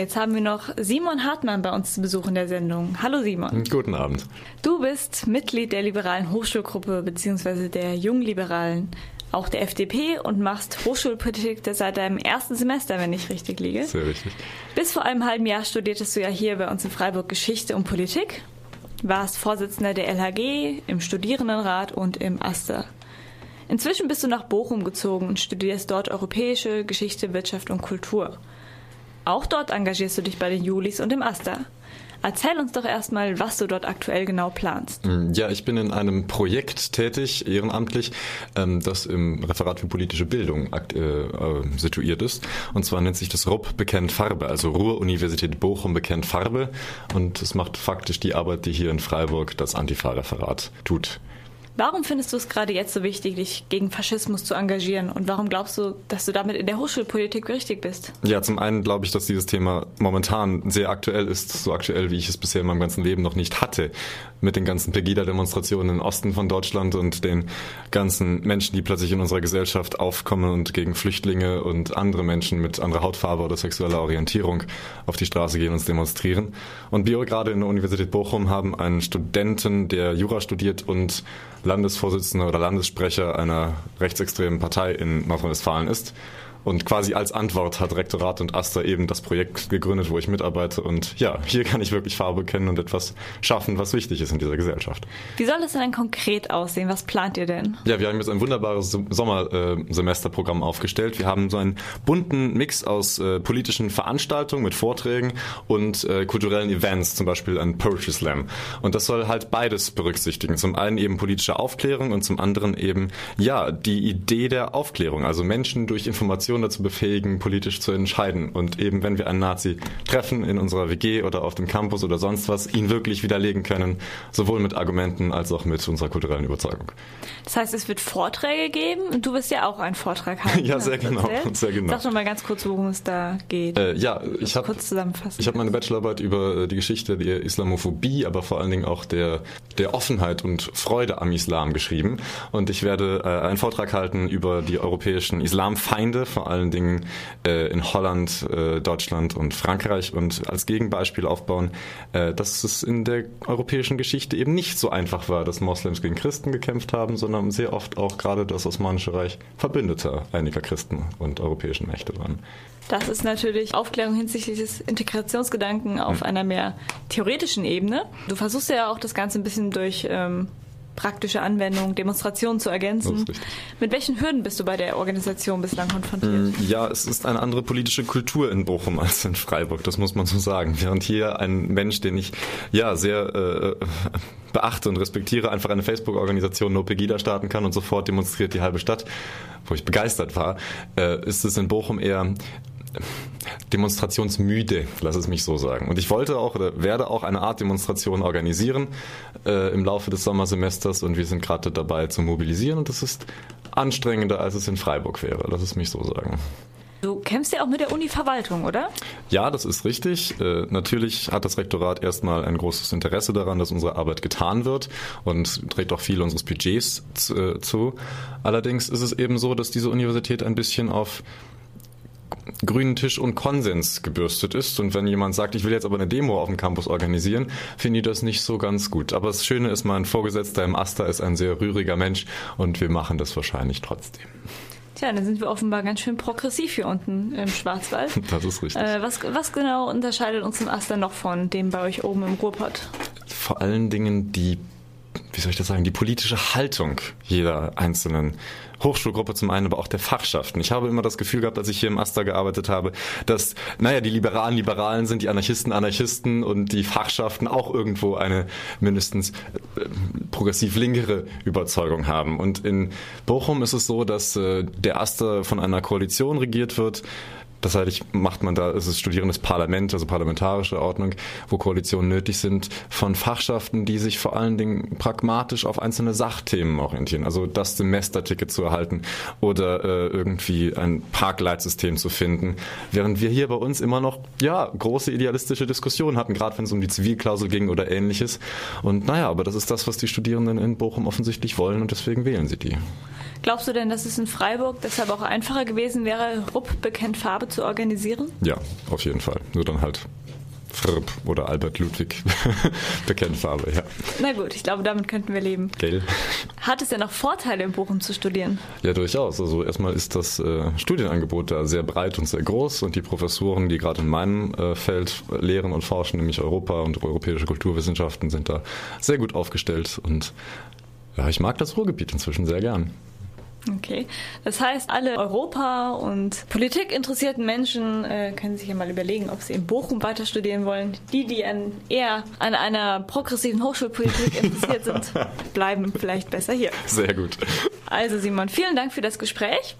Jetzt haben wir noch Simon Hartmann bei uns zu Besuch in der Sendung. Hallo Simon. Guten Abend. Du bist Mitglied der liberalen Hochschulgruppe bzw. der Jungliberalen, auch der FDP und machst Hochschulpolitik seit deinem ersten Semester, wenn ich richtig liege. Sehr richtig. Bis vor einem halben Jahr studiertest du ja hier bei uns in Freiburg Geschichte und Politik, warst Vorsitzender der LHG, im Studierendenrat und im AStA. Inzwischen bist du nach Bochum gezogen und studierst dort europäische Geschichte, Wirtschaft und Kultur. Auch dort engagierst du dich bei den Julis und im Asta. Erzähl uns doch erstmal, was du dort aktuell genau planst. Mm, ja, ich bin in einem Projekt tätig, ehrenamtlich, ähm, das im Referat für politische Bildung äh, äh, situiert ist. Und zwar nennt sich das RUB Bekennt Farbe, also Ruhr-Universität Bochum Bekennt Farbe. Und es macht faktisch die Arbeit, die hier in Freiburg das Antifa-Referat tut. Warum findest du es gerade jetzt so wichtig, dich gegen Faschismus zu engagieren? Und warum glaubst du, dass du damit in der Hochschulpolitik richtig bist? Ja, zum einen glaube ich, dass dieses Thema momentan sehr aktuell ist, so aktuell, wie ich es bisher in meinem ganzen Leben noch nicht hatte. Mit den ganzen Pegida-Demonstrationen im Osten von Deutschland und den ganzen Menschen, die plötzlich in unserer Gesellschaft aufkommen und gegen Flüchtlinge und andere Menschen mit anderer Hautfarbe oder sexueller Orientierung auf die Straße gehen und demonstrieren. Und wir gerade in der Universität Bochum haben einen Studenten, der Jura studiert und Landesvorsitzender oder Landessprecher einer rechtsextremen Partei in Nordrhein-Westfalen ist. Und quasi als Antwort hat Rektorat und Asta eben das Projekt gegründet, wo ich mitarbeite. Und ja, hier kann ich wirklich Farbe kennen und etwas schaffen, was wichtig ist in dieser Gesellschaft. Wie soll es denn konkret aussehen? Was plant ihr denn? Ja, wir haben jetzt ein wunderbares Sommersemesterprogramm aufgestellt. Wir haben so einen bunten Mix aus äh, politischen Veranstaltungen mit Vorträgen und äh, kulturellen Events, zum Beispiel ein Poetry Slam. Und das soll halt beides berücksichtigen. Zum einen eben politische Aufklärung und zum anderen eben, ja, die Idee der Aufklärung. Also Menschen durch Informationen Generation dazu befähigen, politisch zu entscheiden. Und eben, wenn wir einen Nazi treffen in unserer WG oder auf dem Campus oder sonst was, ihn wirklich widerlegen können, sowohl mit Argumenten als auch mit unserer kulturellen Überzeugung. Das heißt, es wird Vorträge geben und du wirst ja auch einen Vortrag haben. ja, sehr genau, sehr genau. Sag doch mal ganz kurz, worum es da geht. Äh, ja, ich habe kurz zusammenfassen. Ich habe meine Bachelorarbeit über äh, die Geschichte der Islamophobie, aber vor allen Dingen auch der der Offenheit und Freude am Islam geschrieben und ich werde äh, einen Vortrag halten über die europäischen Islamfeinde, vor allen Dingen äh, in Holland, äh, Deutschland und Frankreich und als Gegenbeispiel aufbauen, äh, dass es in der europäischen Geschichte eben nicht so einfach war, dass Moslems gegen Christen gekämpft haben, sondern sehr oft auch gerade das Osmanische Reich Verbündeter einiger Christen und europäischen Mächte waren. Das ist natürlich Aufklärung hinsichtlich des Integrationsgedanken auf hm. einer mehr theoretischen Ebene. Du versuchst ja auch das Ganze ein bisschen durch ähm, praktische Anwendung, Demonstrationen zu ergänzen. Mit welchen Hürden bist du bei der Organisation bislang konfrontiert? Mm, ja, es ist eine andere politische Kultur in Bochum als in Freiburg, das muss man so sagen. Während hier ein Mensch, den ich ja sehr äh, beachte und respektiere, einfach eine Facebook-Organisation No Pegida starten kann und sofort demonstriert die halbe Stadt, wo ich begeistert war, äh, ist es in Bochum eher demonstrationsmüde, lass es mich so sagen. Und ich wollte auch oder werde auch eine Art Demonstration organisieren äh, im Laufe des Sommersemesters und wir sind gerade dabei zu mobilisieren und das ist anstrengender, als es in Freiburg wäre, lass es mich so sagen. Du kämpfst ja auch mit der Uni-Verwaltung, oder? Ja, das ist richtig. Äh, natürlich hat das Rektorat erstmal ein großes Interesse daran, dass unsere Arbeit getan wird und trägt auch viel unseres Budgets zu. Äh, zu. Allerdings ist es eben so, dass diese Universität ein bisschen auf grünen Tisch und Konsens gebürstet ist. Und wenn jemand sagt, ich will jetzt aber eine Demo auf dem Campus organisieren, finde ich das nicht so ganz gut. Aber das Schöne ist, mein Vorgesetzter im Asta ist ein sehr rühriger Mensch und wir machen das wahrscheinlich trotzdem. Tja, dann sind wir offenbar ganz schön progressiv hier unten im Schwarzwald. Das ist richtig. Äh, was, was genau unterscheidet uns im Asta noch von dem bei euch oben im Ruhrpott? Vor allen Dingen die wie soll ich das sagen, die politische Haltung jeder einzelnen Hochschulgruppe zum einen, aber auch der Fachschaften. Ich habe immer das Gefühl gehabt, als ich hier im Asta gearbeitet habe, dass, naja, die Liberalen Liberalen sind, die Anarchisten Anarchisten und die Fachschaften auch irgendwo eine mindestens äh, progressiv linkere Überzeugung haben. Und in Bochum ist es so, dass äh, der Asta von einer Koalition regiert wird, das heißt, macht man da, es ist studierendes Parlament, also parlamentarische Ordnung, wo Koalitionen nötig sind, von Fachschaften, die sich vor allen Dingen pragmatisch auf einzelne Sachthemen orientieren. Also das Semesterticket zu erhalten oder äh, irgendwie ein Parkleitsystem zu finden. Während wir hier bei uns immer noch, ja, große idealistische Diskussionen hatten, gerade wenn es um die Zivilklausel ging oder ähnliches. Und naja, aber das ist das, was die Studierenden in Bochum offensichtlich wollen und deswegen wählen sie die. Glaubst du denn, dass es in Freiburg deshalb auch einfacher gewesen wäre, Rupp bekennt Farbe zu organisieren? Ja, auf jeden Fall. Nur dann halt Fripp oder Albert Ludwig bekennt Farbe, ja. Na gut, ich glaube, damit könnten wir leben. Gell? Hat es denn noch Vorteile, in Bochum zu studieren? Ja, durchaus. Also erstmal ist das äh, Studienangebot da sehr breit und sehr groß und die Professoren, die gerade in meinem äh, Feld lehren und forschen, nämlich Europa und europäische Kulturwissenschaften, sind da sehr gut aufgestellt und ja, ich mag das Ruhrgebiet inzwischen sehr gern. Okay, das heißt, alle Europa- und Politik interessierten Menschen äh, können sich ja mal überlegen, ob sie in Bochum weiter studieren wollen. Die, die an, eher an einer progressiven Hochschulpolitik interessiert sind, bleiben vielleicht besser hier. Sehr gut. Also Simon, vielen Dank für das Gespräch